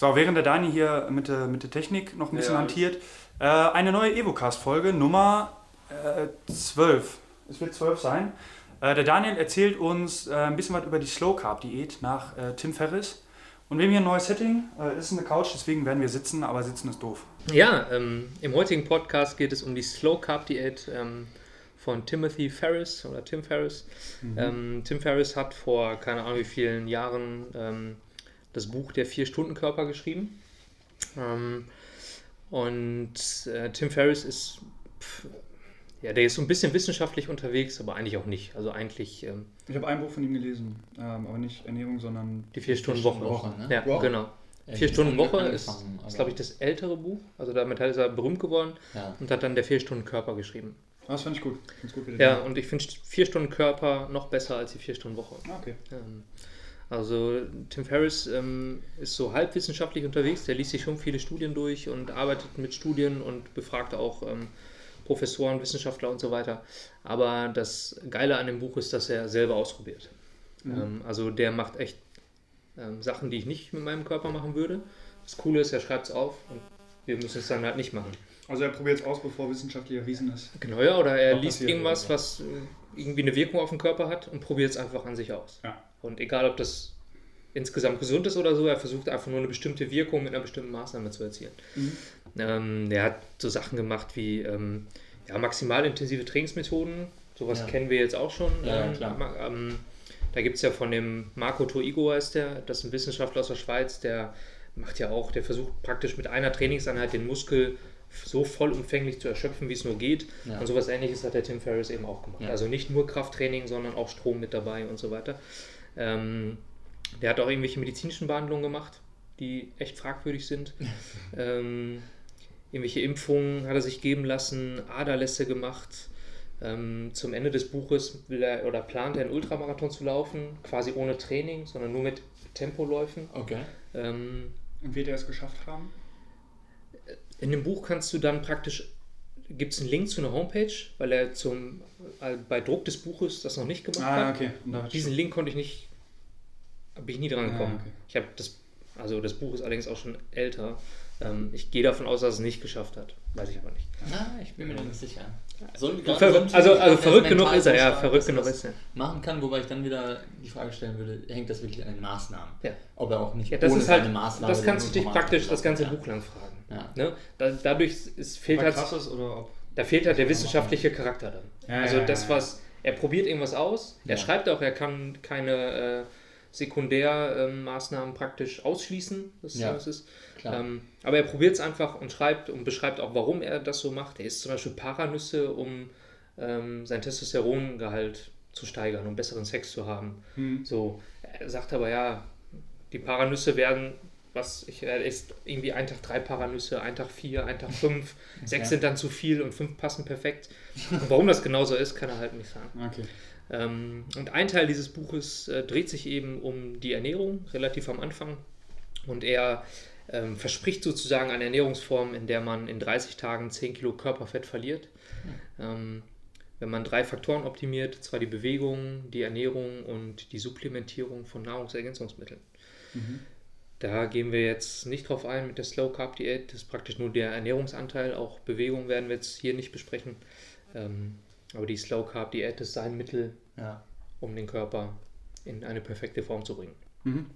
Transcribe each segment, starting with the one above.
So, während der Dani hier mit der, mit der Technik noch ein bisschen ja. hantiert, äh, eine neue Evocast-Folge, Nummer äh, 12. Es wird 12 sein. Äh, der Daniel erzählt uns äh, ein bisschen was über die Slow Carb Diät nach äh, Tim Ferriss. Und wir haben hier ein neues Setting. Äh, es ist eine Couch, deswegen werden wir sitzen, aber sitzen ist doof. Ja, ähm, im heutigen Podcast geht es um die Slow Carb Diät ähm, von Timothy Ferriss oder Tim Ferriss. Mhm. Ähm, Tim Ferriss hat vor keine Ahnung wie vielen Jahren ähm, das Buch Der Vier-Stunden-Körper geschrieben. Ähm, und äh, Tim Ferriss ist, pff, ja, der ist so ein bisschen wissenschaftlich unterwegs, aber eigentlich auch nicht. Also eigentlich. Ähm, ich habe ein Buch von ihm gelesen, ähm, aber nicht Ernährung, sondern. Die Vier-Stunden-Woche. Woche, ne? Ja, wow. genau. Vier-Stunden-Woche ist, ist glaube ich, das ältere Buch. Also damit ist er berühmt geworden ja. und hat dann der Vier-Stunden-Körper geschrieben. Ah, das fand ich gut. gut ja, und ich finde Vier-Stunden-Körper noch besser als die Vier-Stunden-Woche. Ah, okay. Ähm, also Tim Ferriss ähm, ist so halbwissenschaftlich unterwegs, der liest sich schon viele Studien durch und arbeitet mit Studien und befragt auch ähm, Professoren, Wissenschaftler und so weiter. Aber das Geile an dem Buch ist, dass er selber ausprobiert. Mhm. Ähm, also der macht echt ähm, Sachen, die ich nicht mit meinem Körper machen würde. Das Coole ist, er schreibt es auf und wir müssen es dann halt nicht machen. Also er probiert es aus, bevor wissenschaftlich erwiesen ist. Genau, ja, oder er liest irgendwas, was irgendwie eine Wirkung auf den Körper hat und probiert es einfach an sich aus. Ja. Und egal, ob das insgesamt gesund ist oder so, er versucht einfach nur eine bestimmte Wirkung mit einer bestimmten Maßnahme zu erzielen. Mhm. Ähm, er hat so Sachen gemacht wie ähm, ja, maximal intensive Trainingsmethoden, sowas ja. kennen wir jetzt auch schon. Ja, ähm, ähm, da gibt es ja von dem Marco Toigo heißt der, das ist ein Wissenschaftler aus der Schweiz, der macht ja auch, der versucht praktisch mit einer Trainingseinheit den Muskel so vollumfänglich zu erschöpfen, wie es nur geht. Ja. Und sowas ähnliches hat der Tim Ferriss eben auch gemacht. Ja. Also nicht nur Krafttraining, sondern auch Strom mit dabei und so weiter. Ähm, der hat auch irgendwelche medizinischen Behandlungen gemacht, die echt fragwürdig sind. ähm, irgendwelche Impfungen hat er sich geben lassen, Aderlässe gemacht. Ähm, zum Ende des Buches will er oder plant er einen Ultramarathon zu laufen, quasi ohne Training, sondern nur mit Tempoläufen. Okay. Ähm, Und wird er es geschafft haben? In dem Buch kannst du dann praktisch, gibt es einen Link zu einer Homepage, weil er zum, bei Druck des Buches das noch nicht gemacht ah, hat. Okay. Diesen Link konnte ich nicht, bin ich nie dran ah, gekommen. Ah, okay. Ich habe das, also das Buch ist allerdings auch schon älter. Ähm, ich gehe davon aus, dass es nicht geschafft hat. Weiß ich aber nicht. Ah, ich bin mir da nicht sicher. So, so also, also verrückt genug ist er, ja, verrückt genug ist er. Machen kann, wobei ich dann wieder die Frage stellen würde, hängt das wirklich an den Maßnahmen? Ja. Ob er auch nicht ja, das ohne ist halt, Maßnahme Das kannst du dich praktisch das ganze ja. Buch lang fragen. Ja. Ne? Da, dadurch ist, fehlt halt, ist, oder ob da fehlt halt der wissenschaftliche Charakter dann. Ja, also das, was, er probiert irgendwas aus, er schreibt auch, er kann keine... Äh, Sekundärmaßnahmen praktisch ausschließen. Das, ja, das ist. Ähm, aber er probiert es einfach und schreibt und beschreibt auch, warum er das so macht. Er isst zum Beispiel Paranüsse, um ähm, sein Testosterongehalt zu steigern, um besseren Sex zu haben. Mhm. So, er sagt aber ja, die Paranüsse werden, was ich, er isst irgendwie einen Tag drei Paranüsse, einen Tag vier, einen Tag fünf, okay. sechs sind dann zu viel und fünf passen perfekt. Und warum das genauso ist, kann er halt nicht sagen. Okay. Ähm, und ein Teil dieses Buches äh, dreht sich eben um die Ernährung, relativ am Anfang. Und er ähm, verspricht sozusagen eine Ernährungsform, in der man in 30 Tagen 10 Kilo Körperfett verliert. Ähm, wenn man drei Faktoren optimiert, zwar die Bewegung, die Ernährung und die Supplementierung von Nahrungsergänzungsmitteln. Mhm. Da gehen wir jetzt nicht drauf ein mit der Slow Carb Diät. Das ist praktisch nur der Ernährungsanteil. Auch Bewegung werden wir jetzt hier nicht besprechen. Ähm, aber die Slow Carb Diät ist sein Mittel, ja. um den Körper in eine perfekte Form zu bringen. Mhm.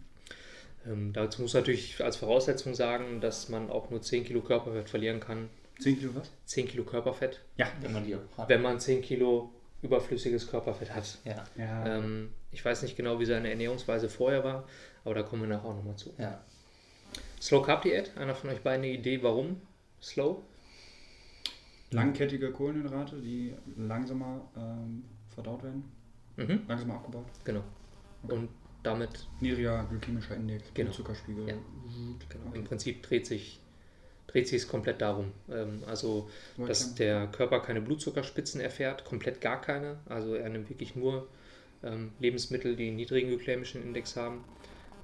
Ähm, dazu muss natürlich als Voraussetzung sagen, dass man auch nur 10 Kilo Körperfett verlieren kann. 10 Kilo was? 10 Kilo Körperfett. Ja, wenn man die hat. Wenn man 10 Kilo überflüssiges Körperfett hat. Ja. ja. Ähm, ich weiß nicht genau, wie seine Ernährungsweise vorher war, aber da kommen wir nachher auch nochmal zu. Ja. Slow Carb Diät, einer von euch beiden eine Idee, warum Slow? langkettige Kohlenhydrate, die langsamer ähm, verdaut werden, mhm. langsamer abgebaut. Genau. Okay. Und damit. Niedriger glykämischer Index, genau. Zuckerspiegel. Ja. Genau. Okay. Im Prinzip dreht sich dreht sich es komplett darum. Ähm, also, dass der Körper keine Blutzuckerspitzen erfährt, komplett gar keine. Also er nimmt wirklich nur ähm, Lebensmittel, die einen niedrigen glykämischen Index haben.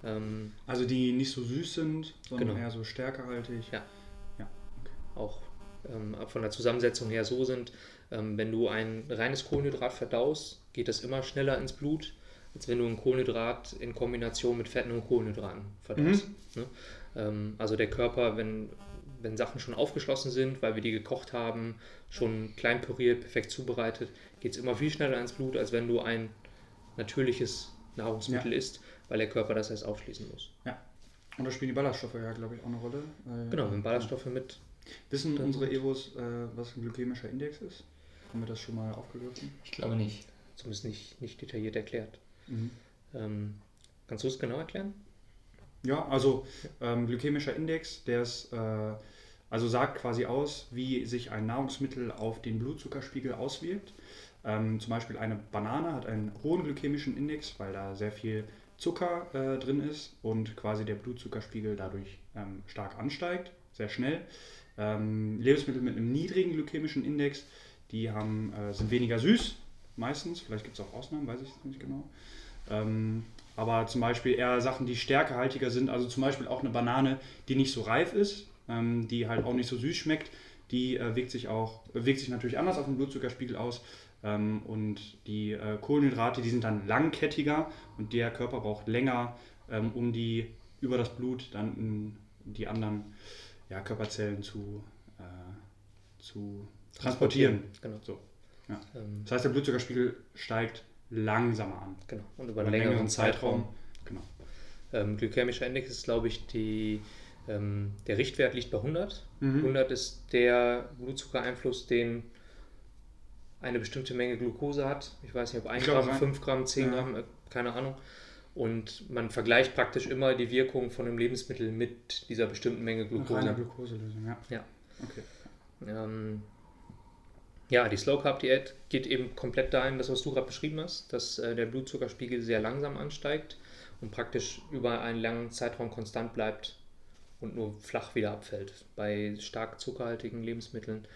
Ähm, also die nicht so süß sind, sondern genau. eher so stärkehaltig. Ja. ja. Okay. Auch ähm, von der Zusammensetzung her so sind, ähm, wenn du ein reines Kohlenhydrat verdaust, geht das immer schneller ins Blut, als wenn du ein Kohlenhydrat in Kombination mit Fetten und Kohlenhydraten verdaust. Mhm. Ne? Ähm, also der Körper, wenn, wenn Sachen schon aufgeschlossen sind, weil wir die gekocht haben, schon klein püriert, perfekt zubereitet, geht es immer viel schneller ins Blut, als wenn du ein natürliches Nahrungsmittel Ja. isst, weil der Körper das erst aufschließen muss. Und da spielen die Ballaststoffe ja, glaube ich, auch eine Rolle. Äh, Genau, wenn Ballaststoffe mit. Wissen unsere Evos, äh, was ein glykämischer Index ist? Haben wir das schon mal aufgegriffen? Ich glaube nicht. Zumindest nicht, nicht detailliert erklärt. Mhm. Ähm, kannst du es genau erklären? Ja, also ähm, glykämischer Index, der ist, äh, also sagt quasi aus, wie sich ein Nahrungsmittel auf den Blutzuckerspiegel auswirkt. Ähm, zum Beispiel eine Banane hat einen hohen glykämischen Index, weil da sehr viel Zucker äh, drin ist und quasi der Blutzuckerspiegel dadurch ähm, stark ansteigt, sehr schnell. Ähm, Lebensmittel mit einem niedrigen glykämischen Index, die haben, äh, sind weniger süß, meistens. Vielleicht gibt es auch Ausnahmen, weiß ich nicht genau. Ähm, aber zum Beispiel eher Sachen, die stärkehaltiger sind, also zum Beispiel auch eine Banane, die nicht so reif ist, ähm, die halt auch nicht so süß schmeckt, die äh, wirkt sich auch, wirkt sich natürlich anders auf den Blutzuckerspiegel aus. Ähm, und die äh, Kohlenhydrate, die sind dann langkettiger und der Körper braucht länger, ähm, um die über das Blut dann in die anderen ja, Körperzellen zu, äh, zu transportieren. Genau. So. Ja. Ähm, Das heißt, der Blutzuckerspiegel steigt langsamer an. genau. Und über einen längeren Zeitraum. Genau. Ähm, glykämischer Index ist, glaube ich, die, ähm, der Richtwert liegt bei 100. Mhm. 100 ist der Blutzuckereinfluss, den eine bestimmte Menge Glucose hat. Ich weiß nicht, ob 1 Ich glaube, Gramm, ein- 5 Gramm, 10 Ja. Gramm, äh, keine Ahnung. Und man vergleicht praktisch immer die Wirkung von einem Lebensmittel mit dieser bestimmten Menge Eine Glucose. Glukoselösung, ja. Ja. Okay. Ähm, ja, die Slow Carb Diät geht eben komplett dahin, das was du gerade beschrieben hast, dass äh, der Blutzuckerspiegel sehr langsam ansteigt und praktisch über einen langen Zeitraum konstant bleibt und nur flach wieder abfällt. Bei stark zuckerhaltigen Lebensmitteln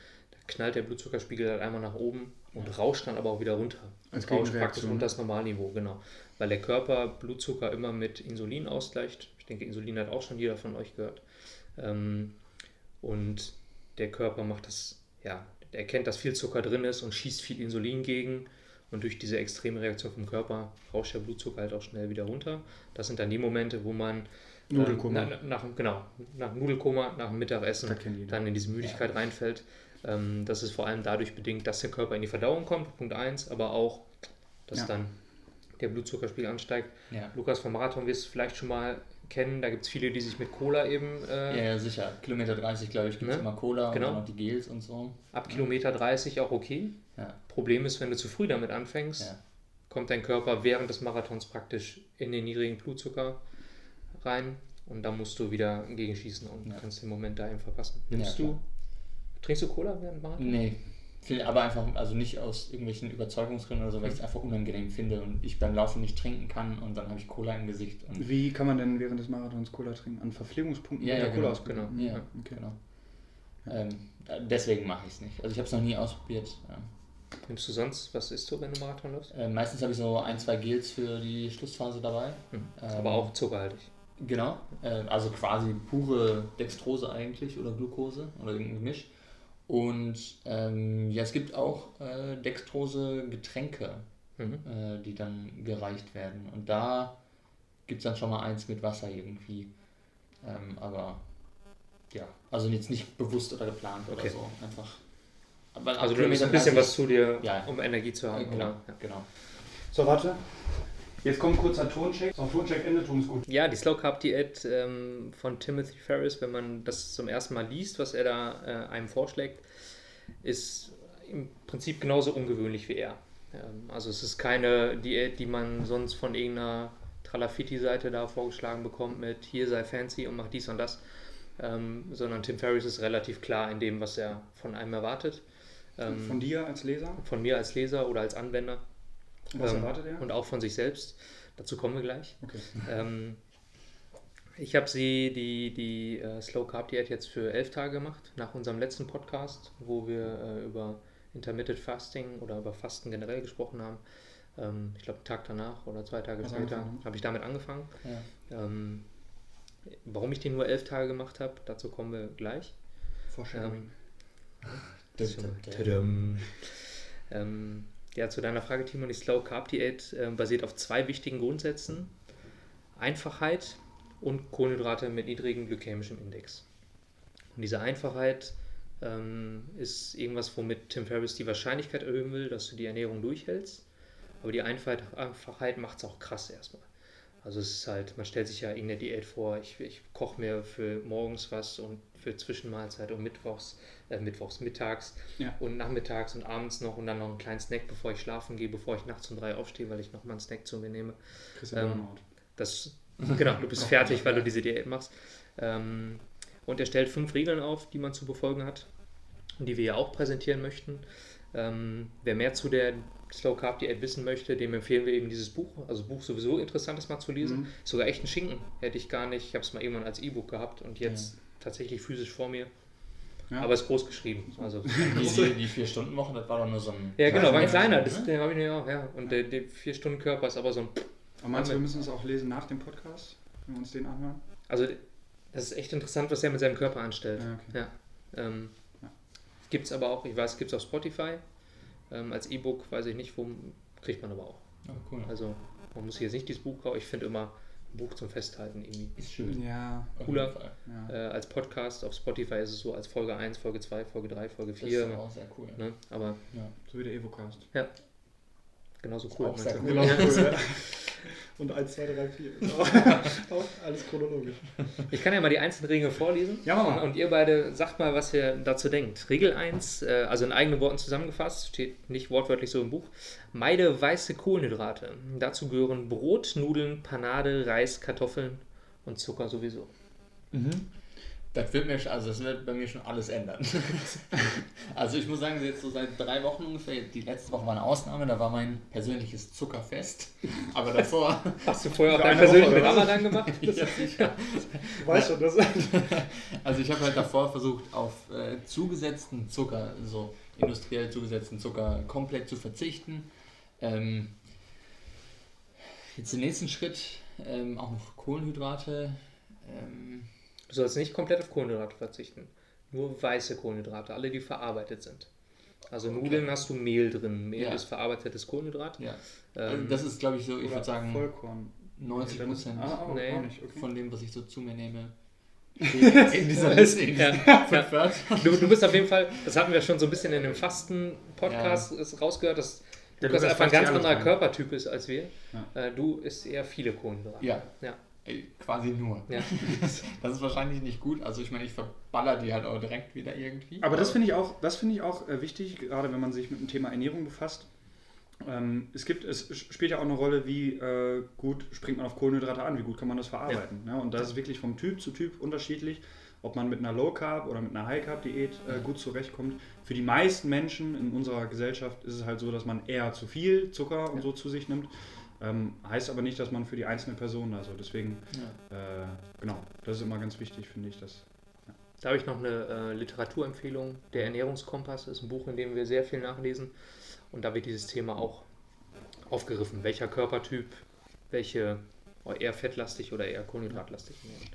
knallt der Blutzuckerspiegel halt einmal nach oben und rauscht dann aber auch wieder runter. Als rauscht praktisch unter das Normalniveau, genau. Weil der Körper Blutzucker immer mit Insulin ausgleicht. Ich denke, Insulin hat auch schon jeder von euch gehört. Ähm, und der Körper macht das, ja, der erkennt, dass viel Zucker drin ist und schießt viel Insulin gegen. Und durch diese extreme Reaktion vom Körper rauscht der Blutzucker halt auch schnell wieder runter. Das sind dann die Momente, wo man ähm, Nudelkoma. na, nach, genau, nach Nudelkoma, nach dem Mittagessen dann in diese Müdigkeit reinfällt. Ähm, das ist vor allem dadurch bedingt, dass der Körper in die Verdauung kommt, Punkt 1, aber auch, dass Ja. dann der Blutzuckerspiegel ansteigt. Ja. Lukas vom Marathon wirst du vielleicht schon mal kennen, da gibt es viele, die sich mit Cola eben äh, Ja, ja, sicher. Kilometer 30, glaube ich, gibt es Ne? immer Cola Genau. und dann noch die Gels und so. ab Kilometer 30 auch okay. Ja. Problem ist, wenn du zu früh damit anfängst, Ja. kommt dein Körper während des Marathons praktisch in den niedrigen Blutzucker rein und dann musst du wieder gegenschießen und Ja. kannst den Moment da eben verpassen. Ja, Nimmst klar. du, trinkst du Cola während dem Marathon? Nee. Aber einfach, also nicht aus irgendwelchen Überzeugungsgründen oder so, weil ich es einfach unangenehm finde und ich beim Laufen nicht trinken kann und dann habe ich Cola im Gesicht. Und Wie kann man denn während des Marathons Cola trinken? An Verpflegungspunkten Ja, ja, Cola genau, ausgegeben? genau. ja, Okay. genau. Ähm, deswegen mache ich es nicht. Also ich habe es noch nie ausprobiert. Ja. Nimmst du sonst, was isst du, wenn du Marathon läufst? Äh, meistens habe ich so ein, zwei Gels für die Schlussphase dabei. Hm. Ähm, Aber auch zuckerhaltig. Genau, äh, also quasi pure Dextrose eigentlich oder Glucose oder irgendein Gemisch. Und ähm, ja, es gibt auch äh, Dextrose-Getränke, Mhm. äh, die dann gereicht werden. Und da gibt es dann schon mal eins mit Wasser irgendwie. Ähm, aber ja, also jetzt nicht bewusst oder geplant Okay. oder so. Einfach. Also du nimmst ein bisschen 30 was zu dir, Ja. um Energie zu Äh, haben. genau, oder? Ja. genau. So, warte. Jetzt kommt ein kurzer Toncheck. So, Toncheck Ende, Ton ist gut. Ja, die Slow Carb Diät ähm, von Timothy Ferris, wenn man das zum ersten Mal liest, was er da äh, einem vorschlägt, ist im Prinzip genauso ungewöhnlich wie er. Ähm, also es ist keine Diät, die man sonst von irgendeiner Tralafitti-Seite da vorgeschlagen bekommt mit hier sei fancy und mach dies und das, ähm, sondern Tim Ferris ist relativ klar in dem, was er von einem erwartet. Ähm, Von dir als Leser? von mir als Leser oder als Anwender. Was Ähm, erwartet er? Und auch von sich selbst. Dazu kommen wir gleich. Okay. Ähm, ich habe sie, die, die äh, Slow Carb Diät, jetzt für elf Tage gemacht, nach unserem letzten Podcast, wo wir äh, über Intermittent Fasting oder über Fasten generell gesprochen haben. Ähm, ich glaube, einen Tag danach oder zwei Tage später ne? habe ich damit angefangen. Ja. Ähm, warum ich den nur elf Tage gemacht habe, dazu kommen wir gleich. Foreshadowing. Tadam. Ähm, ja, zu deiner Frage, Timon, die Slow Carb Diät äh, basiert auf zwei wichtigen Grundsätzen: Einfachheit und Kohlenhydrate mit niedrigem glykämischem Index. Und diese Einfachheit ähm, ist irgendwas, womit Tim Ferriss die Wahrscheinlichkeit erhöhen will, dass du die Ernährung durchhältst. Aber die Einfachheit macht es auch krass erstmal. Also es ist halt, man stellt sich ja irgendeine Diät vor, ich, ich koche mir für morgens was und für Zwischenmahlzeit und mittwochs, äh, mittwochs mittags Ja. und nachmittags und abends noch und dann noch einen kleinen Snack, bevor ich schlafen gehe, bevor ich nachts um drei aufstehe, weil ich noch mal einen Snack zu mir nehme. Ähm. Das, genau, du bist fertig, weil du diese Diät machst. Ähm, und er stellt fünf Regeln auf, die man zu befolgen hat und die wir ja auch präsentieren möchten. Ähm, wer mehr zu der Slow Carb Diät wissen möchte, dem empfehlen wir eben dieses Buch. Also Buch sowieso interessant ist mal zu lesen. Mhm. Sogar echt ein Schinken hätte ich gar nicht. Ich habe es mal irgendwann als E-Book gehabt und jetzt tatsächlich physisch vor mir. Ja. Aber es ist groß geschrieben. Also Die, die, die vier-Stunden-Woche, das war doch nur so ein. ja, genau, war ein Ja, kleiner. ne? Das, den habe ich mir auch, ja. Und der, der vier Stunden Körper ist aber so ein. Aber meinst du, wir müssen es auch lesen nach dem Podcast, wenn wir uns den anhören? Also das ist echt interessant, was er mit seinem Körper anstellt. Ja, okay. Ja. Ähm, Ja. Gibt es aber auch, ich weiß, gibt es auf Spotify. Ähm, als E-Book weiß ich nicht, wo kriegt man aber auch. Ja, cool. Also man muss jetzt nicht dieses Buch kaufen. Ich finde immer ein Buch zum Festhalten irgendwie. Ist schön. Ja, Auf Cooler. jeden Fall. ja. Äh, als Podcast auf Spotify ist es so als Folge 1, Folge 2, Folge 3, Folge Das ist 4. auch sehr cool. Ne? Aber Ja. So wie der Evocast. Genauso cool. Auch sehr cool. Cool. Und 1, 2, 3, 4. Auch alles chronologisch. Ich kann ja mal die einzelnen Regeln vorlesen. Ja. Und ihr beide sagt mal, was ihr dazu denkt. Regel 1, äh, also in eigenen Worten zusammengefasst, steht nicht wortwörtlich so im Buch. Meide weiße Kohlenhydrate. Dazu gehören Brot, Nudeln, Panade, Reis, Kartoffeln und Zucker sowieso. Das wird mir, also das wird bei mir schon alles ändern. also ich muss sagen, jetzt so seit drei Wochen ungefähr, die letzte Woche war eine Ausnahme, da war mein persönliches Zuckerfest. Aber davor, Hast du vorher auch deinen eine persönlichen? Ramadan gemacht? ja, sicher. Du weißt schon, das Also ich habe halt davor versucht, auf äh, zugesetzten Zucker, so industriell zugesetzten Zucker, komplett zu verzichten. Ähm, jetzt den nächsten Schritt, ähm, auch noch Kohlenhydrate. Ähm, Du sollst nicht komplett auf Kohlenhydrate verzichten. Nur weiße Kohlenhydrate, alle, die verarbeitet sind. Also Nudeln hast du Mehl drin. Mehl Ja. ist verarbeitetes Kohlenhydrat. ja, Ähm, das ist glaube ich so, ich würde sagen, Vollkorn. 90 Dann ist- Prozent Ah, auch, Nee. okay. von dem, was ich so zu mir nehme. In dieser Liste, in Ja, ja. Du, du bist auf jeden Fall, das hatten wir schon so ein bisschen in dem Fasten-Podcast ist rausgehört, dass Der Lukas einfach ein ganz anderer. Körpertyp ist als wir. Ja. Äh, du isst eher viele Kohlenhydrate. Ja, Ja. Ey, quasi nur. Ja. Das ist wahrscheinlich nicht gut. Also ich meine, ich verballer die halt auch direkt wieder irgendwie. Aber das finde ich auch, das finde ich auch äh, wichtig, gerade wenn man sich mit dem Thema Ernährung befasst. Ähm, es gibt, es spielt ja auch eine Rolle, wie äh, gut springt man auf Kohlenhydrate an, wie gut kann man das verarbeiten. Ne? Und das ist wirklich vom Typ zu Typ unterschiedlich, ob man mit einer Low Carb oder mit einer High Carb Diät äh, gut zurechtkommt. Für die meisten Menschen in unserer Gesellschaft ist es halt so, dass man eher zu viel Zucker und Ja. so zu sich nimmt. Ähm, heißt aber nicht, dass man für die einzelne Person da so. Deswegen, Ja. äh, genau, das ist immer ganz wichtig, finde ich. Dass, Da habe ich noch eine äh, Literaturempfehlung. Der Ernährungskompass ist ein Buch, in dem wir sehr viel nachlesen. Und da wird dieses Thema auch aufgegriffen. Welcher Körpertyp, welche oh, eher fettlastig oder eher kohlenhydratlastig ernähren.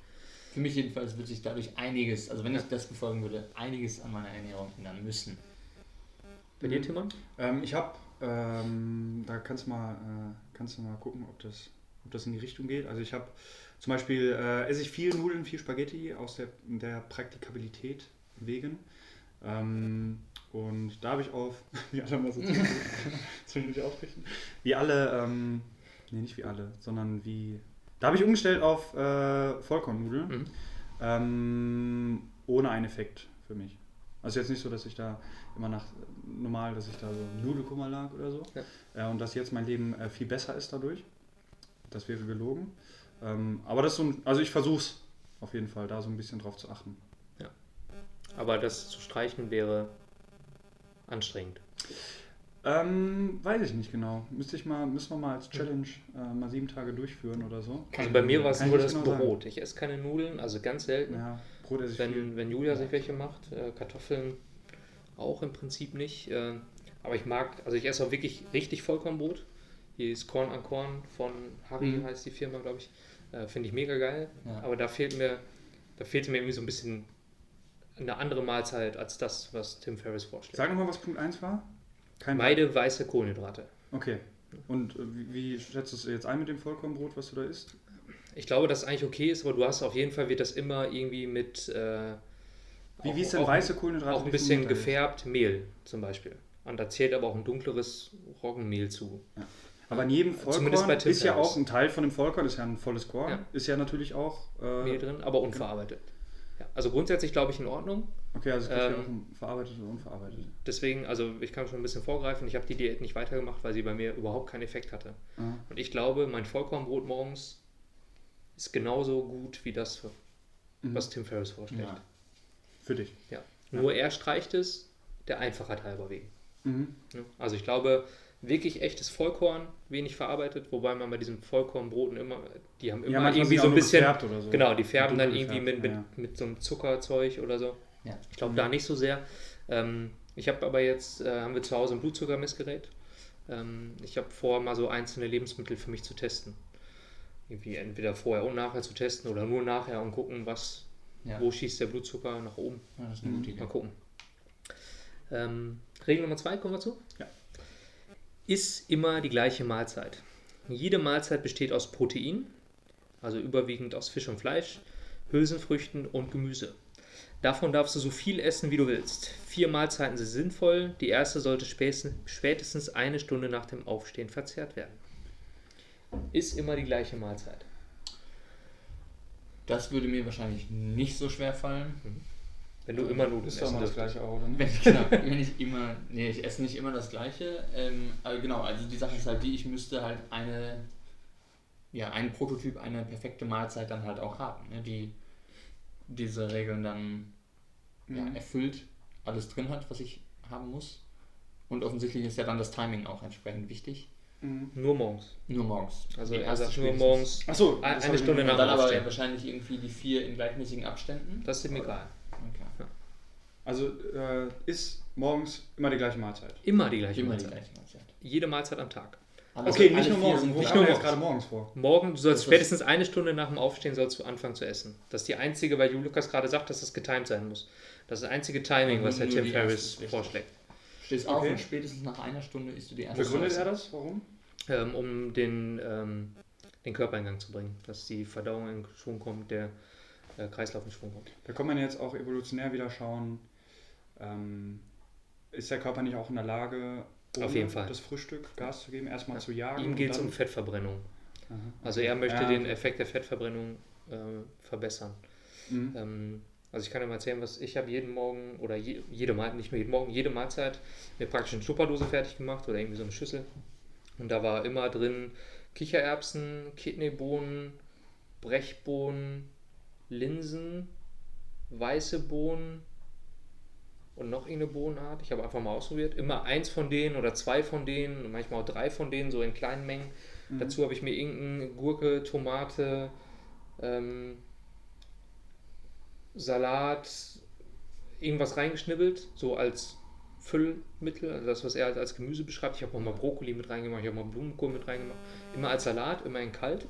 Für mich jedenfalls wird sich dadurch einiges, also wenn ich das befolgen würde, einiges an meiner Ernährung ändern müssen. Bei dir, Timon? Ähm, ich habe, ähm, da kannst du mal, äh, kannst du mal gucken, ob das, ob das in die Richtung geht. Also ich habe zum Beispiel, äh, esse ich viel Nudeln, viel Spaghetti aus der, der Praktikabilität wegen. Ähm, und da habe ich auf, wie alle mal so zwischendurch aufrichten, wie alle, ähm, nee, nicht wie alle, sondern wie, da habe ich umgestellt auf äh, Vollkornnudeln, Mhm. ähm, ohne einen Effekt für mich. Also jetzt nicht so, dass ich da immer nach normal, dass ich da so Nudelkummer lag oder so. Ja. Äh, und dass jetzt mein Leben äh, viel besser ist dadurch. Das wäre gelogen. Ähm, aber das so ein, also ich versuche es auf jeden Fall, da so ein bisschen drauf zu achten. Aber das zu streichen wäre anstrengend. Ähm, weiß ich nicht genau. Müsste ich mal, müssen wir mal als Challenge äh, mal sieben Tage durchführen oder so. Also bei mir war es nur das genau sagen. Brot. Ich esse keine Nudeln, also ganz selten. Ja, Brot esse ich viel. wenn, wenn Julia sich welche macht. Äh, Kartoffeln auch im Prinzip nicht. Äh, aber ich mag, also ich esse auch wirklich richtig Vollkornbrot. Hier ist Korn an Korn von Harry, Mhm. heißt die Firma, glaube ich. Äh, Finde ich mega geil. Ja. Aber da fehlt mir, da fehlte mir irgendwie so ein bisschen eine andere Mahlzeit als das, was Tim Ferriss vorschlägt. Sag nochmal, was Punkt 1 war. Kein Meide weiße Kohlenhydrate. Okay. Und äh, wie, wie schätzt du es jetzt ein mit dem Vollkornbrot, was du da isst? Ich glaube, dass es eigentlich okay ist, aber du hast auf jeden Fall, wird das immer irgendwie mit. Äh, wie, wie ist denn weiße Kohlenhydrate? Auch ein bisschen gefärbt Mehl zum Beispiel. Und da zählt aber auch ein dunkleres Roggenmehl zu. Ja. Aber in jedem Vollkorn ist ja auch ein Teil von dem Vollkorn, ist ja ein volles Korn, ja. ist ja natürlich auch äh, Mehl drin, aber unverarbeitet. Ja. Also grundsätzlich glaube ich in Ordnung. Okay, also es gibt ähm, ja auch um verarbeitet und unverarbeitet. Deswegen, also ich kann schon ein bisschen vorgreifen, ich habe die Diät nicht weitergemacht, weil sie bei mir überhaupt keinen Effekt hatte. Aha. Und ich glaube, mein Vollkornbrot morgens ist genauso gut wie das, mhm. was Tim Ferriss vorschlägt. Ja. Für dich. Ja. Nur er streicht es der Einfachheit halber wegen. Mhm. Also ich glaube, wirklich echtes Vollkorn, wenig verarbeitet, wobei man bei diesen Vollkornbroten immer, die haben immer ja, irgendwie so ein bisschen, so. genau, die färben dann irgendwie mit, mit, ja. mit, so einem Zuckerzeug oder so. Ja. Ich glaube mhm. da nicht so sehr. Ähm, ich habe aber jetzt, äh, haben wir zu Hause ein Blutzuckermessgerät. Ähm, ich habe vor, mal so einzelne Lebensmittel für mich zu testen. Irgendwie entweder vorher und nachher zu testen oder nur nachher und gucken, was, ja. wo schießt der Blutzucker nach oben. Ja, das ist eine gute Idee. Mal gucken. Ähm, Regel Nummer zwei, kommen wir zu. Ja. Ist immer die gleiche Mahlzeit. Jede Mahlzeit besteht aus Protein, also überwiegend aus Fisch und Fleisch, Hülsenfrüchten und Gemüse. Davon darfst du so viel essen, wie du willst. Vier Mahlzeiten sind sinnvoll. Die erste sollte spätestens eine Stunde nach dem Aufstehen verzehrt werden. Ist immer die gleiche Mahlzeit. Das würde mir wahrscheinlich nicht so schwer fallen. Mhm. Wenn du immer Nudeln isst. immer das gleiche auch, oder nicht? Wenn, genau, wenn ich immer, nee, ich esse nicht immer das gleiche. Ähm, aber genau, also die Sache ist halt die, ich müsste halt eine, ja, einen Prototyp, eine perfekte Mahlzeit dann halt auch haben, ne, die diese Regeln dann mhm. ja, erfüllt, alles drin hat, was ich haben muss. Und offensichtlich ist ja dann das Timing auch entsprechend wichtig. Mhm. Nur morgens. Nur morgens. Also er sagt nur morgens. Achso, eine Stunde nach Und dann aber wahrscheinlich irgendwie die vier in gleichmäßigen Abständen. Das ist mir egal. Okay. Ja. Also äh, ist morgens immer die gleiche Mahlzeit. Immer die gleiche immer Mahlzeit. Die gleiche Mahlzeit. Jede Mahlzeit am Tag. Aber okay, nicht nur morgens. Nicht nur morgens. gerade morgens vor. Morgen, du sollst spätestens eine Stunde nach dem Aufstehen sollst du anfangen zu essen. Das ist die einzige, weil Lukas gerade sagt, dass das getimed sein muss. Das ist das einzige Timing, was der Tim Ferriss vorschlägt. Stehst okay. auf und spätestens nach einer Stunde isst du die erste Begründet er das? Warum? Ähm, um den, ähm, den Körpereingang zu bringen, dass die Verdauung in Schwung kommt, der äh, Kreislauf in Schwung kommt. Da kann man jetzt auch evolutionär wieder schauen, ähm, ist der Körper nicht auch in der Lage, Fall. das Frühstück Gas zu geben, erstmal ja. zu jagen. Ihm geht es um Fettverbrennung. Aha. Also er möchte ja. den Effekt der Fettverbrennung äh, verbessern. Mhm. Ähm, also ich kann dir mal erzählen, was ich habe jeden Morgen oder je, jede Mahlzeit, nicht mehr jeden Morgen, jede Mahlzeit mir praktisch eine Tupperdose fertig gemacht oder irgendwie so eine Schüssel. Und da war immer drin Kichererbsen, Kidneybohnen, Brechbohnen, Linsen, weiße Bohnen, und noch irgendeine Bohnenart. Ich habe einfach mal ausprobiert. Immer eins von denen oder zwei von denen, manchmal auch drei von denen, so in kleinen Mengen. Mhm. Dazu habe ich mir irgendeine Gurke, Tomate, ähm, Salat, irgendwas reingeschnibbelt, so als Füllmittel, also das, was er als Gemüse beschreibt. Ich habe auch mal Brokkoli mit reingemacht, ich habe mal Blumenkohl mit reingemacht. Immer als Salat, immer in kalt.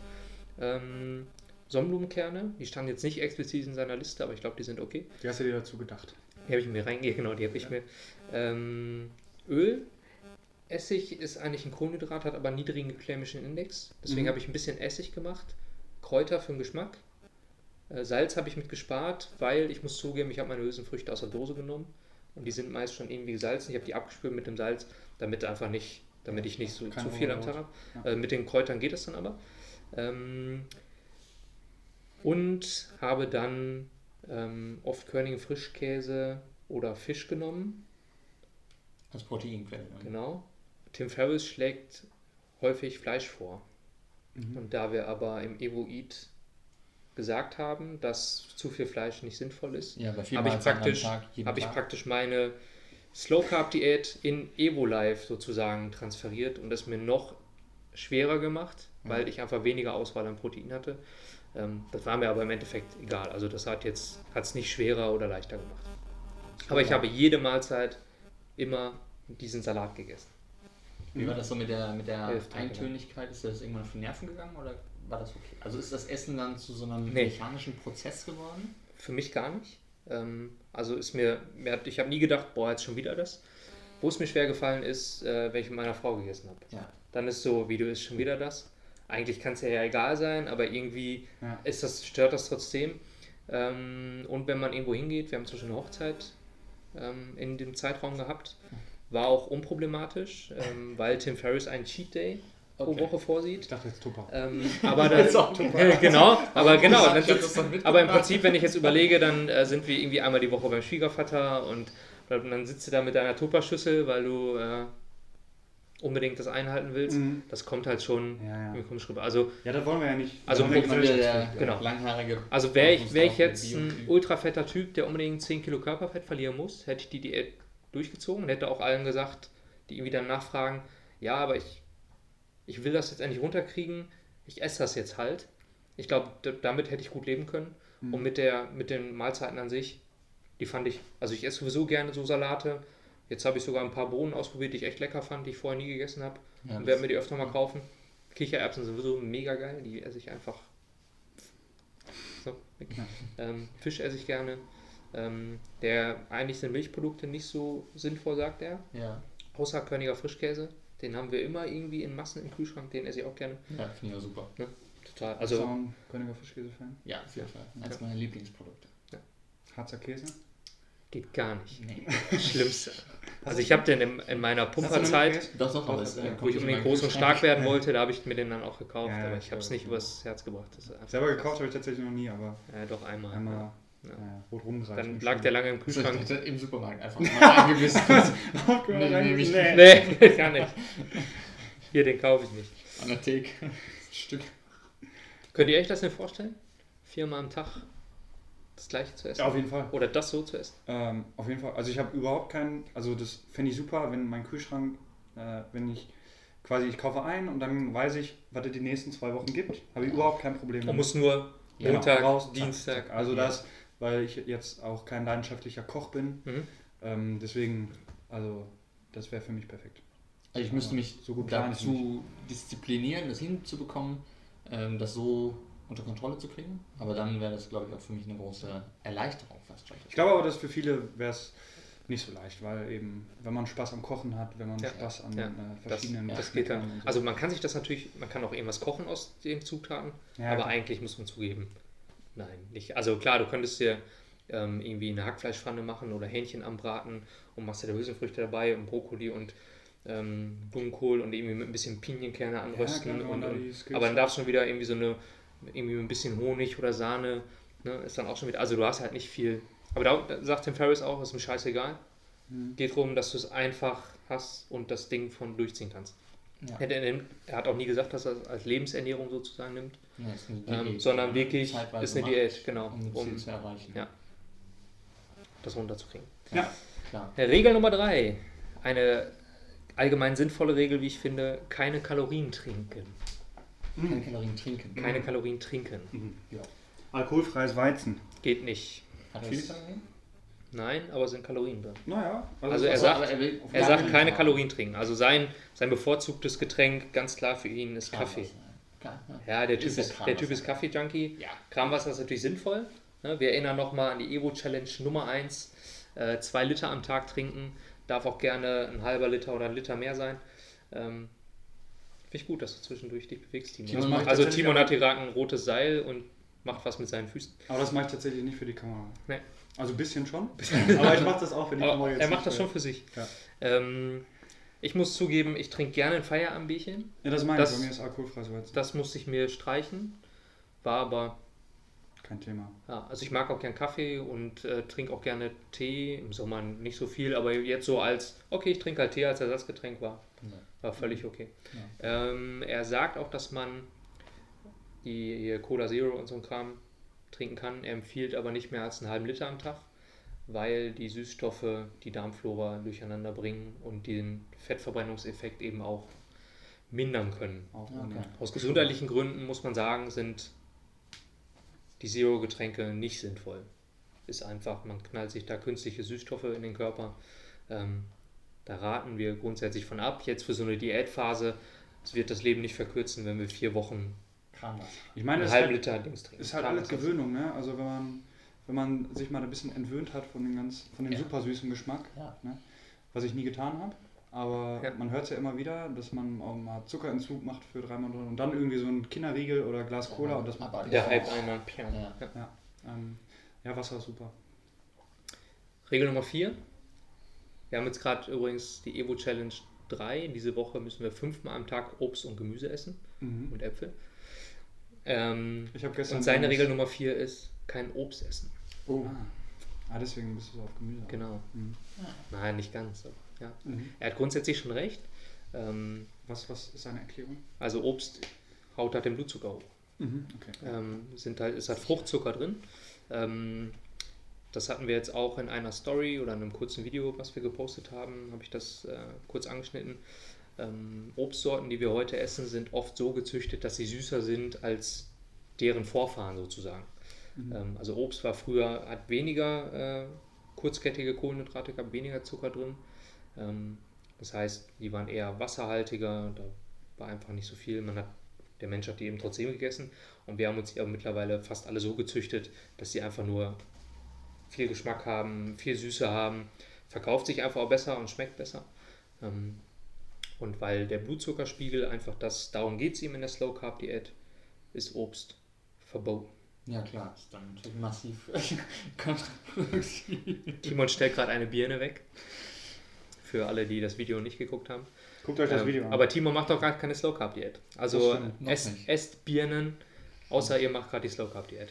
Ähm, Sonnenblumenkerne, die standen jetzt nicht explizit in seiner Liste, aber ich glaube, die sind okay. Die hast du dir dazu gedacht? Die habe ich mir reingehe, genau, die habe ich mir. Ähm, Öl. Essig ist eigentlich ein Kohlenhydrat, hat aber einen niedrigen glykämischen Index. Deswegen mhm. habe ich ein bisschen Essig gemacht. Kräuter für den Geschmack. Äh, Salz habe ich mit gespart, weil ich muss zugeben, ich habe meine Hülsenfrüchte aus der Dose genommen. Und die sind meist schon irgendwie gesalzen. Ich habe die abgespült mit dem Salz, damit einfach nicht, damit ich nicht so zu viel am Tag habe. Ja. Äh, mit den Kräutern geht es dann aber. Ähm, und habe dann ähm, oft körnigen Frischkäse oder Fisch genommen. Als Proteinquelle. Ne? Genau. Tim Ferriss schlägt häufig Fleisch vor. Mhm. Und da wir aber im Evoid gesagt haben, dass zu viel Fleisch nicht sinnvoll ist, ja, habe ich, praktisch, hab ich praktisch meine Slow Carb Diät in Evo Life sozusagen transferiert und es mir noch schwerer gemacht, weil ich einfach weniger Auswahl an Protein hatte. Ähm, das war mir aber im Endeffekt egal. Also das hat jetzt es nicht schwerer oder leichter gemacht. Aber ich habe jede Mahlzeit immer diesen Salat gegessen. Wie war das so mit der, mit der Eintönigkeit? Ist das irgendwann auf die Nerven gegangen oder war das okay? Also ist das Essen dann zu so einem nee. mechanischen Prozess geworden? Für mich gar nicht. Ähm, also ist mir, ich habe nie gedacht, boah, jetzt schon wieder das. Wo es mir schwer gefallen ist, äh, wenn ich mit meiner Frau gegessen habe. Ja. Dann ist so, wie du isst schon wieder das. eigentlich kann es ja egal sein, aber irgendwie Ja. ist das, stört das trotzdem. Ähm, und wenn man irgendwo hingeht, wir haben zum Beispiel eine Hochzeit ähm, in dem Zeitraum gehabt, war auch unproblematisch, ähm, weil Tim Ferriss einen Cheat Day pro Okay. Woche Ich vorsieht. dachte jetzt Tupper. Ähm, aber Das ist dann, auch super. genau, aber genau. Ich aber im Prinzip, wenn ich jetzt überlege, dann äh, sind wir irgendwie einmal die Woche beim Schwiegervater und dann sitzt du da mit deiner Tupperschüssel, weil du äh, unbedingt das einhalten willst. Mhm. Das kommt halt schon Ja, ja. komisch rüber. Also, Ja, das Also wollen wir ja nicht. Also wieder der Genau. langhaarige. also wäre ich, wär ich jetzt ein ultrafetter Typ, der unbedingt 10 Kilo Körperfett verlieren muss, hätte ich die Diät durchgezogen und hätte auch allen gesagt, die irgendwie dann nachfragen, ja, aber ich, ich will das jetzt endlich runterkriegen, ich esse das jetzt halt. Ich glaube, damit hätte ich gut leben können. Mhm. Und mit, der, mit den Mahlzeiten an sich, die fand ich, also ich esse sowieso gerne so Salate. Jetzt habe ich sogar ein paar Bohnen ausprobiert, die ich echt lecker fand, die ich vorher nie gegessen habe. Ja, und werde mir die öfter mal kaufen. Kichererbsen sind sowieso mega geil, die esse ich einfach. So. Ja. Ähm, Fisch esse ich gerne. Ähm, der eigentlich sind Milchprodukte nicht so sinnvoll, sagt er. Ja, Außer Körniger Frischkäse. Den haben wir immer irgendwie in Massen im Kühlschrank, den esse ich auch gerne. ja finde ich auch super. Total. Also, Also, ein Königer Fischkäse-Fan. Ja, auf jeden Fall. Eines meiner Lieblingsprodukte. Harzer Käse. geht gar nicht. Nee. Schlimmste. Also ich habe den in, in meiner Pumperzeit? Doch, doch, aber es, äh, ja, wo ich unbedingt groß und stark werden wollte, da habe ich mir den dann auch gekauft, Ja, aber ich habe es nicht übers Herz gebracht. Selber gekauft habe ich tatsächlich noch nie, aber Ja, doch einmal. einmal Ja. ja. rot rumgereicht. Dann lag der lange im Das ist Kühlschrank. Im Supermarkt einfach mal eingebissen. Nee, nee. Nee, gar nicht. Hier, den kaufe ich nicht. An der Theke. Stück. Könnt ihr euch das denn vorstellen? Viermal am Tag das gleiche zu essen? Ja, auf jeden Fall. Oder das so zu essen? Ähm, auf jeden Fall. Also ich habe überhaupt keinen, also das fände ich super, wenn mein Kühlschrank, äh, wenn ich quasi, ich kaufe ein und dann weiß ich, was es die nächsten zwei Wochen gibt, habe ich überhaupt kein Problem Man muss nur Genau, Montag, raus, zack, Dienstag. zack. Also das, weil ich jetzt auch kein leidenschaftlicher Koch bin, Mhm. ähm, deswegen, also das wäre für mich perfekt. Also ich müsste mich So gut dazu disziplinieren, das hinzubekommen, ähm, das so unter Kontrolle zu kriegen. Aber dann wäre das, glaube ich, auch für mich eine große Erleichterung fast schon. Ich glaube aber, dass für viele wäre es nicht so leicht, weil eben, wenn man Spaß am Kochen hat, wenn man Ja, Spaß an ja. äh, verschiedenen Das geht dann. So. Also man kann sich das natürlich, man kann auch irgendwas kochen aus den Zutaten, Ja, aber klar. eigentlich muss man zugeben, nein, nicht. Also klar, du könntest dir ähm, irgendwie eine Hackfleischpfanne machen oder Hähnchen anbraten und machst dir da Hülsenfrüchte dabei und Brokkoli und ähm, Blumenkohl und irgendwie mit ein bisschen Pinienkerne anrösten. wenn man und, und, aber dann hat. darf schon wieder irgendwie so eine, irgendwie mit ein bisschen Honig oder Sahne, ne, ist dann auch schon wieder, also du hast halt nicht viel. Aber da da sagt Tim Ferriss auch, ist mir scheißegal. Mhm. Geht darum, dass du es einfach hast und das Ding von durchziehen kannst. Ja. Er, er, er hat auch nie gesagt, dass er es als Lebensernährung sozusagen nimmt, Ja, ist eine ähm, sondern wirklich ist eine macht, Diät, genau, Um um zu erreichen. ja. das runterzukriegen. Ja, Klar. Regel Nummer drei, eine allgemein sinnvolle Regel, wie ich finde, keine Kalorien trinken. Keine Kalorien trinken. Keine Kalorien trinken. Mhm, ja. Alkoholfreies Weizen. Geht nicht. Hat Viel das- Kalorien? Nein, aber es sind Kalorien drin. Naja, Also er Achso, sagt- aber will Er sagt keine. Kalorien trinken. Also sein, sein bevorzugtes Getränk, ganz klar für ihn, ist. Kaffee. Ja. Ja, der Typ Ist der Typ ist Kaffee-Junkie. Ja. Kramwasser ist natürlich sinnvoll. Ne? Wir erinnern nochmal an die Evo-Challenge Nummer 1. Äh, zwei Liter am Tag trinken. Darf auch gerne ein halber Liter oder ein Liter mehr sein. Ähm, Finde ich gut, dass du zwischendurch dich bewegst, Timon. Timon also Timon hat hier gerade ein rotes Seil und macht was mit seinen Füßen. aber das mache ich tatsächlich nicht für die Kamera. Nee. Also ein bisschen schon, aber ich mache das auch für die Kamera jetzt er macht das schon für sich. Ja. Ähm, ich muss zugeben, ich trinke gerne ein Feierabendbierchen. Ja, das meine ich, Das- bei mir ist alkoholfreies Weizen. Das musste ich mir streichen. War aber Kein Thema. Ja, also ich mag auch gern Kaffee und äh, trinke auch gerne Tee. Im Sommer nicht so viel, aber jetzt so als, okay, ich trinke halt Tee als Ersatzgetränk war, Ja. war völlig okay. Ähm, er sagt auch, dass man die Cola Zero und so ein Kram trinken kann. Er empfiehlt aber nicht mehr als einen halben Liter am Tag, weil die Süßstoffe die Darmflora durcheinander bringen und den Fettverbrennungseffekt eben auch mindern können. Okay. Aus gesundheitlichen Gründen muss man sagen, sind die Zero-Getränke nicht sinnvoll. Ist einfach, man knallt sich da künstliche Süßstoffe in den Körper. Ähm, da raten wir grundsätzlich von ab. Jetzt für so eine Diätphase, es wird das Leben nicht verkürzen, wenn wir vier Wochen Kramwasser. Ich meine, einen es ist halt, ist halt alles das Gewöhnung, ne? Also wenn man, wenn man sich mal ein bisschen entwöhnt hat von dem, ganz, von dem Ja. super süßen Geschmack, Ja. ne? was ich nie getan habe. aber ja. man hört es ja immer wieder, dass man auch mal Zuckerentzug macht für drei Monate und dann irgendwie so ein Kinderriegel oder Glas Cola und das macht Der Hype. Ja, ja. Ja. Ähm, ja, Wasser ist super. Regel Nummer 4. Wir haben jetzt gerade übrigens die Evo Challenge 3. Diese Woche müssen wir fünfmal am Tag Obst und Gemüse essen mhm. und Äpfel. Ähm, ich gestern und seine Regel Nummer 4 ist kein Obst essen. Oh. Ah. ah deswegen bist du so auf Gemüse. Genau. Mhm. Nein, nicht ganz. Aber, ja. Mhm. Er hat grundsätzlich schon recht. Ähm, was, was ist seine Erklärung? Also Obst haut halt den Blutzucker hoch. Mhm. Okay. Ähm, sind halt, ist halt Fruchtzucker drin. Ähm, das hatten wir jetzt auch in einer Story oder in einem kurzen Video, was wir gepostet haben, habe ich das äh, kurz angeschnitten. Ähm, Obstsorten, die wir heute essen, sind oft so gezüchtet, dass sie süßer sind als deren Vorfahren sozusagen. Mhm. Ähm, also Obst war früher, hat weniger äh, kurzkettige Kohlenhydrate, gab weniger Zucker drin. Ähm, das heißt, die waren eher wasserhaltiger, da war einfach nicht so viel. Man hat, der Mensch hat die eben trotzdem gegessen und wir haben uns die aber mittlerweile fast alle so gezüchtet, dass sie einfach nur viel Geschmack haben, viel Süße haben, verkauft sich einfach auch besser und schmeckt besser. Ähm, und weil der Blutzuckerspiegel einfach das, darum geht es ihm in der Slow Carb Diät, ist Obst verboten. Ja klar, ist dann natürlich massiv Timon stellt gerade eine Birne weg. Für alle, die das Video nicht geguckt haben. Guckt euch das ähm, Video an. Aber Timo macht doch gar keine Slow Carb Diät. Also esst, esst Birnen, außer ihr macht gerade die Slow Carb Diät.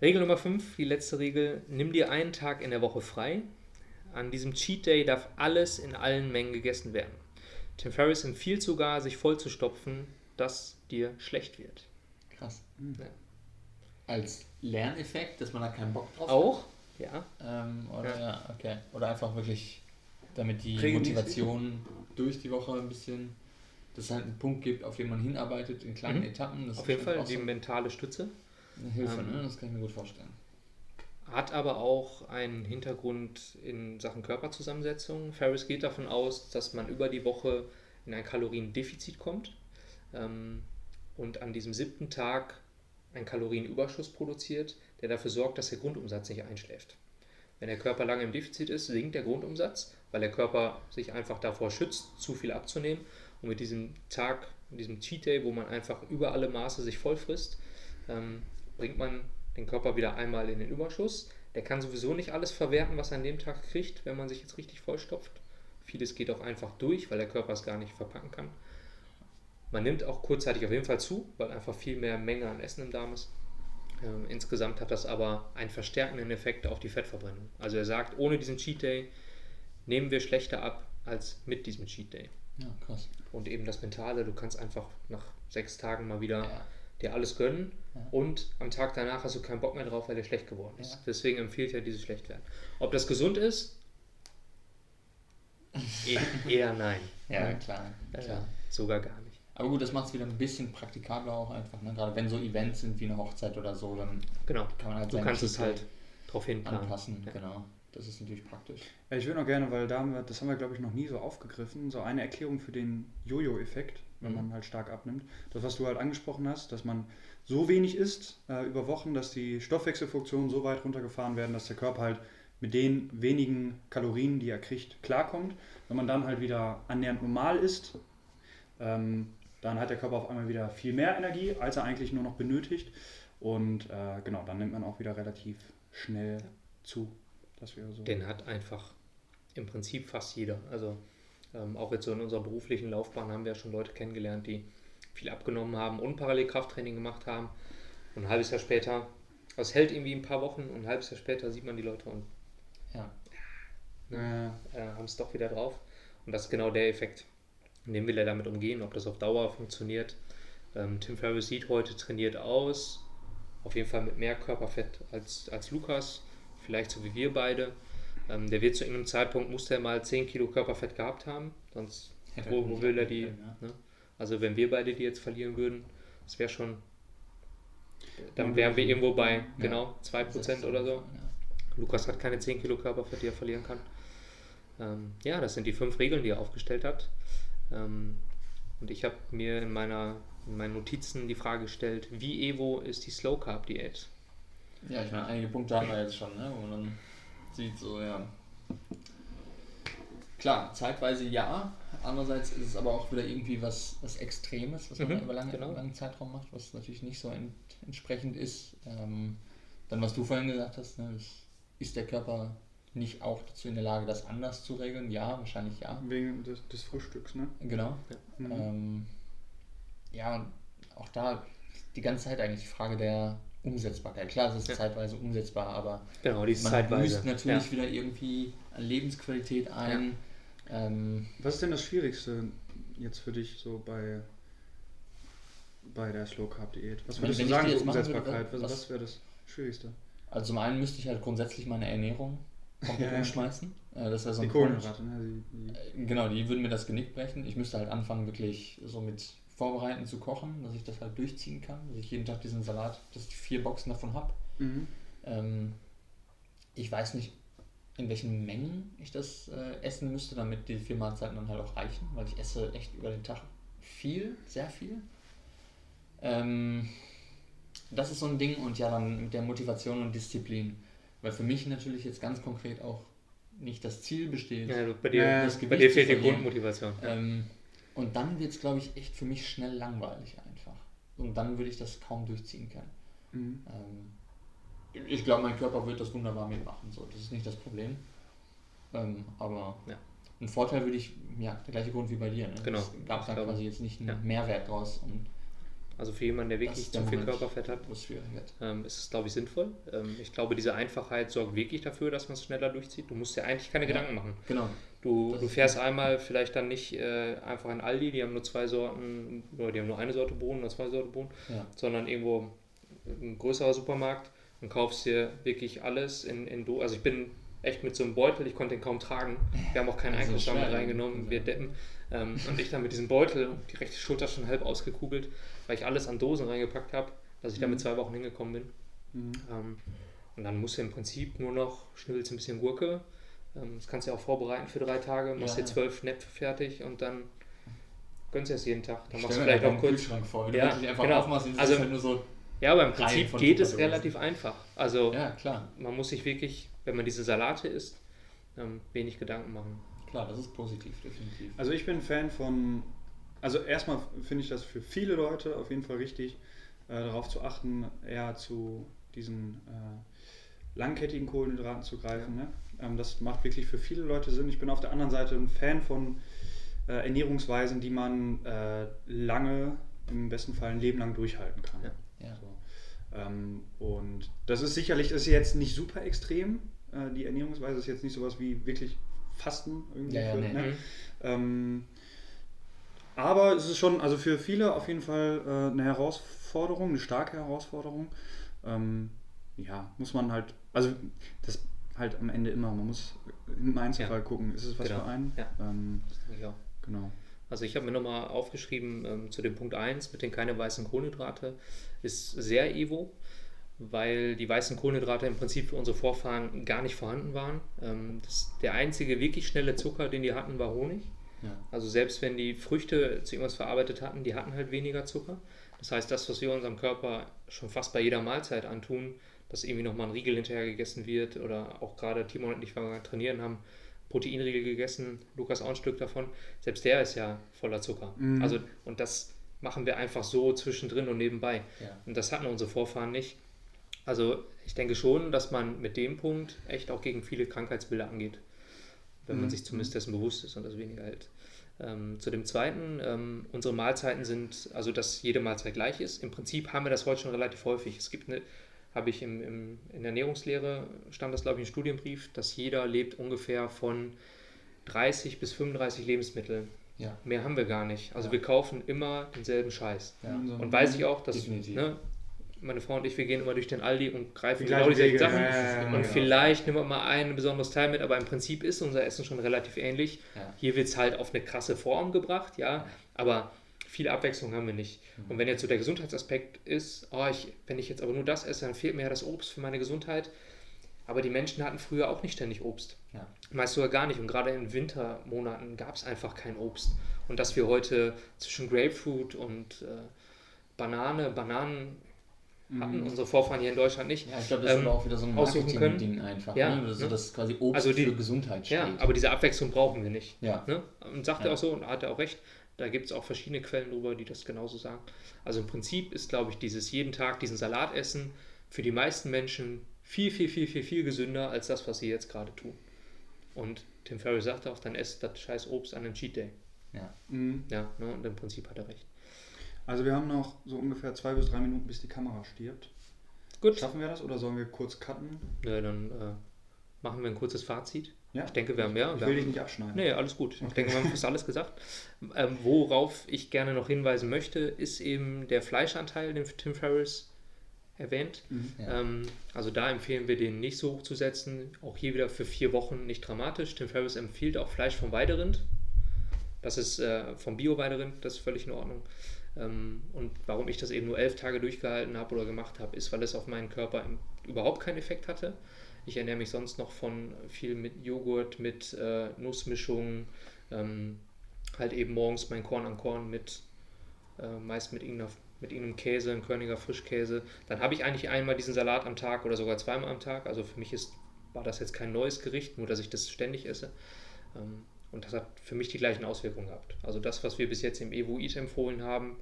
Regel Nummer 5, die letzte Regel, nimm dir einen Tag in der Woche frei. An diesem Cheat Day darf alles in allen Mengen gegessen werden. Tim Ferriss empfiehlt sogar, sich voll zu stopfen, dass dir schlecht wird. Krass. Mhm. Ja. Als Lerneffekt, dass man da keinen Bock drauf Auch, hat? ja. Ähm, oder, ja. ja. okay. Oder einfach wirklich, damit die Kriegen Motivation durch die Woche ein bisschen, dass es halt einen Punkt gibt, auf den man hinarbeitet in kleinen mhm. Etappen. auf jeden Fall die so. mentale Stütze. Eine Hilfe, ähm, ne? Das kann ich mir gut vorstellen. Hat aber auch einen Hintergrund in Sachen Körperzusammensetzung. Ferris geht davon aus, dass man über die Woche in ein Kaloriendefizit kommt ähm, und an diesem siebten Tag einen Kalorienüberschuss produziert, der dafür sorgt, dass der Grundumsatz nicht einschläft. Wenn der Körper lange im Defizit ist, sinkt der Grundumsatz, weil der Körper sich einfach davor schützt, zu viel abzunehmen. Und mit diesem Tag, mit diesem Cheat Day, wo man einfach über alle Maße sich voll frisst, ähm, bringt man den Körper wieder einmal in den Überschuss. Der kann sowieso nicht alles verwerten, was er an dem Tag kriegt, wenn man sich jetzt richtig vollstopft. Vieles geht auch einfach durch, weil der Körper es gar nicht verpacken kann. Man nimmt auch kurzzeitig auf jeden Fall zu, weil einfach viel mehr Menge an Essen im Darm ist. Ähm, insgesamt hat das aber einen verstärkenden Effekt auf die Fettverbrennung. Also er sagt, ohne diesen Cheat Day nehmen wir schlechter ab als mit diesem Cheat Day. Ja, krass. Und eben das Mentale, du kannst einfach nach sechs Tagen mal wieder ja dir alles gönnen ja. und am Tag danach hast du keinen Bock mehr drauf, weil der schlecht geworden ist. Ja. Deswegen empfiehlt er dieses Schlechtwerden. Ob das gesund ist? e eher nein. Ja, klar. klar. Äh, sogar gar nicht. Aber gut, das macht es wieder ein bisschen praktikabler auch einfach. Ne? Gerade wenn so Events sind wie eine Hochzeit oder so, dann genau. kann man halt Du kannst es halt drauf hinplanen. Anpassen, ja. genau. Das ist natürlich praktisch. Ja, ich würde noch gerne, weil da haben wir, das haben wir glaube ich noch nie so aufgegriffen, so eine Erklärung für den Jojo-Effekt wenn mhm. man halt stark abnimmt. Das, was du halt angesprochen hast, dass man so wenig isst äh, über Wochen, dass die Stoffwechselfunktionen so weit runtergefahren werden, dass der Körper halt mit den wenigen Kalorien, die er kriegt, klarkommt. Wenn man dann halt wieder annähernd normal isst, ähm, dann hat der Körper auf einmal wieder viel mehr Energie, als er eigentlich nur noch benötigt. Und äh, genau, dann nimmt man auch wieder relativ schnell zu. Das wäre so. Den hat einfach im Prinzip fast jeder. Also ähm, auch jetzt so in unserer beruflichen Laufbahn haben wir ja schon Leute kennengelernt, die viel abgenommen haben und parallel Krafttraining gemacht haben. Und ein halbes Jahr später, das hält irgendwie ein paar Wochen und ein halbes Jahr später sieht man die Leute und ja. Ne, äh, haben es doch wieder drauf. Und das ist genau der Effekt. Und den will er damit umgehen, ob das auf Dauer funktioniert. Ähm, Tim Ferriss sieht heute trainiert aus, auf jeden Fall mit mehr Körperfett als, als Lukas, vielleicht so wie wir beide. Ähm, der wird zu irgendeinem Zeitpunkt, muss der mal 10 Kilo Körperfett gehabt haben, sonst wo, wo will er die? Können, ja. ne? Also wenn wir beide die jetzt verlieren würden, das wäre schon, dann wären wir irgendwo bei genau 2% oder so. Lukas hat keine 10 Kilo Körperfett, die er verlieren kann. Ähm, ja, das sind die fünf Regeln, die er aufgestellt hat. Ähm, und ich habe mir in, meiner, in meinen Notizen die Frage gestellt, wie Evo ist die Slow Carb Diät? Ja, ich meine, einige Punkte haben wir jetzt schon, ne? wo man sieht, so, ja. Klar, zeitweise ja. Andererseits ist es aber auch wieder irgendwie was, was Extremes, was man Mhm, über lange, genau. langen Zeitraum macht, was natürlich nicht so ent, entsprechend ist. Ähm, dann, was du vorhin gesagt hast, ne, ist, ist der Körper nicht auch dazu in der Lage, das anders zu regeln? Ja, wahrscheinlich ja. Wegen des, des Frühstücks, ne? Genau. Mhm. Ähm, ja, und auch da die ganze Zeit eigentlich die Frage der Umsetzbarkeit. Klar, es ist Ja. zeitweise umsetzbar, aber Genau, die ist man zeitweise. büßt natürlich Ja. wieder irgendwie an Lebensqualität ein. Ähm, Was ist denn das Schwierigste jetzt für dich so bei, bei der Slow Carb Diät? Was würdest wenn du sagen die jetzt machen würde, Umsetzbarkeit? Was, was- wäre das Schwierigste? also zum einen müsste ich halt grundsätzlich meine Ernährung komplett Ja, ja. umschmeißen. Äh, das wäre so Die ein Punkt. Kohlenhydrate, ne? Die, die, Äh, Genau, die würden mir das Genick brechen. Ich müsste halt anfangen, wirklich so mit Vorbereiten zu kochen, dass ich das halt durchziehen kann, dass ich jeden Tag diesen Salat, dass ich vier Boxen davon habe. mhm. Ähm, ich weiß nicht, in welchen Mengen ich das äh, essen müsste, damit die vier Mahlzeiten dann halt auch reichen, weil ich esse echt über den Tag viel, sehr viel. Ähm, das ist so ein Ding und ja, dann mit der Motivation und Disziplin. Weil für mich natürlich jetzt ganz konkret auch nicht das Ziel besteht, Ja, du, bei dir, Ja, das bei Gewicht dir zu fehlt die. Grundmotivation. Ähm, und dann wird es, glaube ich, echt für mich schnell langweilig einfach. Und dann würde ich das kaum durchziehen können. Mhm. Ähm, ich glaube, mein Körper wird das wunderbar mitmachen. So. Das ist nicht das Problem. Ähm, aber Ja. ein Vorteil würde ich, ja, der gleiche Grund wie bei dir. Ne? Genau. Es gab Ich da quasi jetzt nicht einen Ja. Mehrwert draus und Also für jemanden, der wirklich zu viel. Körperfett hat, ähm, ist es, glaube ich, sinnvoll. Ähm, ich glaube, diese Einfachheit sorgt wirklich dafür, dass man es schneller durchzieht. Du musst dir eigentlich keine Ja. Gedanken machen. Genau. Du, Das du fährst einmal vielleicht dann nicht äh, einfach in Aldi, die haben nur zwei Sorten, oder die haben nur eine Sorte Bohnen oder zwei Sorten Bohnen, Ja. sondern irgendwo ein größerer Supermarkt und kaufst dir wirklich alles in, in Do Also ich bin echt mit so einem Beutel, ich konnte den kaum tragen. Wir haben auch keinen ist Einkaufswagen reingenommen, ja. wir deppen. Ähm, und ich dann mit diesem Beutel, die rechte Schulter schon halb ausgekugelt, weil ich alles an Dosen reingepackt habe, dass ich damit zwei Wochen hingekommen bin. Mhm. Ähm, und dann musst du im Prinzip nur noch, schnibbelst ein bisschen Gurke. Ähm, das kannst du ja auch vorbereiten für drei Tage, machst Ja, dir zwölf Näpfe fertig und dann gönnst du es jeden Tag. Dann machst du vielleicht auch einen kurz. Kühlschrank vor. Wenn Ja, du einfach genau. aufmachst, ist Also- es halt nur so. Ja, aber im Prinzip geht es relativ einfach. Also Ja, klar. man muss sich wirklich, wenn man diese Salate isst, ähm, wenig Gedanken machen. Klar, das ist positiv, definitiv. Also ich bin Fan von, also erstmal finde ich das für viele Leute auf jeden Fall richtig, äh, darauf zu achten, eher zu diesen äh, langkettigen Kohlenhydraten zu greifen. Ne? Ähm, das macht wirklich für viele Leute Sinn. Ich bin auf der anderen Seite ein Fan von äh, Ernährungsweisen, die man äh, lange, im besten Fall ein Leben lang durchhalten kann. Ja. Ja. So. Ähm, und das ist sicherlich ist jetzt nicht super extrem. Äh, die Ernährungsweise ist jetzt nicht sowas wie wirklich Fasten irgendwie. Ja, ja, für, nee. ne? Mhm. Ähm, aber es ist schon, also für viele auf jeden Fall äh, eine Herausforderung, eine starke Herausforderung. Ähm, ja, muss man halt, also das halt am Ende immer, man muss im Einzelfall Ja. gucken, ist es was Genau. für einen? Ja. Ähm, auch. genau. Also ich habe mir nochmal aufgeschrieben ähm, zu dem Punkt 1 mit den keine weißen Kohlenhydrate ist sehr Evo, weil die weißen Kohlenhydrate im Prinzip für unsere Vorfahren gar nicht vorhanden waren. Ähm, das, der einzige wirklich schnelle Zucker, den die hatten, war Honig. Ja. Also selbst wenn die Früchte zu irgendwas verarbeitet hatten, die hatten halt weniger Zucker. Das heißt, das, was wir unserem Körper schon fast bei jeder Mahlzeit antun, dass irgendwie nochmal ein Riegel hinterher gegessen wird oder auch gerade Timon und ich, weil wir trainieren haben, Proteinriegel gegessen, Lukas auch ein Stück davon, selbst der ist ja voller Zucker. Mhm. Also, und das machen wir einfach so zwischendrin und nebenbei. Ja. Und das hatten unsere Vorfahren nicht. Also ich denke schon, dass man mit dem Punkt echt auch gegen viele Krankheitsbilder angeht, wenn man Mhm. sich zumindest dessen bewusst ist und das weniger hält. Ähm, zu dem zweiten, ähm, unsere Mahlzeiten sind, also dass jede Mahlzeit gleich ist. Im Prinzip haben wir das heute schon relativ häufig. Es gibt eine, habe ich im, im, in der Ernährungslehre, stand das glaube ich im Studienbrief, dass jeder lebt ungefähr von 30 bis 35 Lebensmitteln. Ja. Mehr haben wir gar nicht. Also Ja. wir kaufen immer denselben Scheiß. Ja. Und weiß ich auch, dass ne, meine Frau und ich, wir gehen immer durch den Aldi und greifen Die genau gleichen dieselben Wege, Sachen. ja, ja, ja, und genau. vielleicht nehmen wir mal ein besonderes Teil mit, aber im Prinzip ist unser Essen schon relativ ähnlich. Ja. Hier wird es halt auf eine krasse Form gebracht, ja, aber viel Abwechslung haben wir nicht. Mhm. Und wenn jetzt so der Gesundheitsaspekt ist, oh, ich, wenn ich jetzt aber nur das esse, dann fehlt mir ja das Obst für meine Gesundheit. Aber die Menschen hatten früher auch nicht ständig Obst. Ja. Meist sogar gar nicht. Und gerade in Wintermonaten gab es einfach kein Obst. Und dass wir heute zwischen Grapefruit und äh, Banane, Bananen, hatten, mhm. unsere Vorfahren hier in Deutschland nicht. Ja, ich glaube, das ähm, ist aber auch wieder so ein Marketing-Ding einfach, ja, ne? so, dass quasi Obst also die, für Gesundheit steht. Ja, aber diese Abwechslung brauchen wir nicht. Ja. Ne? Und sagt ja. er auch so, und hat er auch recht, da gibt es auch verschiedene Quellen drüber, die das genauso sagen. Also im Prinzip ist, glaube ich, dieses jeden Tag diesen Salat essen für die meisten Menschen viel, viel, viel, viel, viel gesünder als das, was sie jetzt gerade tun. Und Tim Ferriss sagte auch, dann esst das scheiß Obst an einem Cheat Day. Ja. Mhm. Ja, ne, und im Prinzip hat er recht. Also wir haben noch so ungefähr zwei bis drei Minuten, bis die Kamera stirbt. Gut. Schaffen wir das oder sollen wir kurz cutten? Ja, dann äh, machen wir ein kurzes Fazit. Ja. Ich denke, wir haben ja. Ich will dich nicht abschneiden. Nee, alles gut. Okay. Ich denke, wir haben fast alles gesagt. Ähm, worauf ich gerne noch hinweisen möchte, ist eben der Fleischanteil, den Tim Ferriss erwähnt. Mhm. Ja. Ähm, also da empfehlen wir den nicht so hoch zu setzen. Auch hier wieder für vier Wochen nicht dramatisch. Tim Ferriss empfiehlt auch Fleisch vom Weiderind. Das ist äh, vom Bio-Weiderind, das ist völlig in Ordnung. Ähm, und warum ich das eben nur elf Tage durchgehalten habe oder gemacht habe, ist, weil es auf meinen Körper überhaupt keinen Effekt hatte. Ich ernähre mich sonst noch von viel mit Joghurt, mit äh, Nussmischungen, ähm, halt eben morgens mein Korn an Korn mit, äh, meist mit irgendeiner mit irgendeinem Käse, ein Körniger Frischkäse. Dann habe ich eigentlich einmal diesen Salat am Tag oder sogar zweimal am Tag. Also für mich ist, war das jetzt kein neues Gericht, nur dass ich das ständig esse. Ähm, und das hat für mich die gleichen Auswirkungen gehabt. Also das, was wir bis jetzt im Evo Eat empfohlen haben,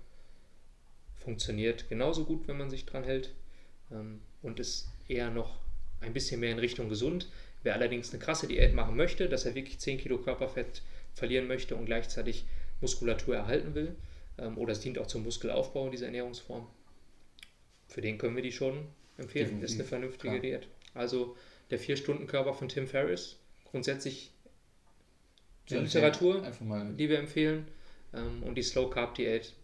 funktioniert genauso gut, wenn man sich dran hält. Ähm, und ist eher noch ein bisschen mehr in Richtung gesund. Wer allerdings eine krasse Diät machen möchte, dass er wirklich 10 Kilo Körperfett verlieren möchte und gleichzeitig Muskulatur erhalten will, ähm, oder es dient auch zum Muskelaufbau, diese Ernährungsform. Für den können wir die schon empfehlen. Definitiv. Ist eine vernünftige Klar. Diät. Also der 4-Stunden-Körper von Tim Ferriss, grundsätzlich die Literatur, die wir empfehlen, ähm, und die Slow Carb Diät.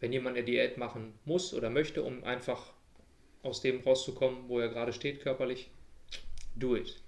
Wenn jemand eine Diät machen muss oder möchte, um einfach aus dem rauszukommen, wo er gerade steht körperlich, do it.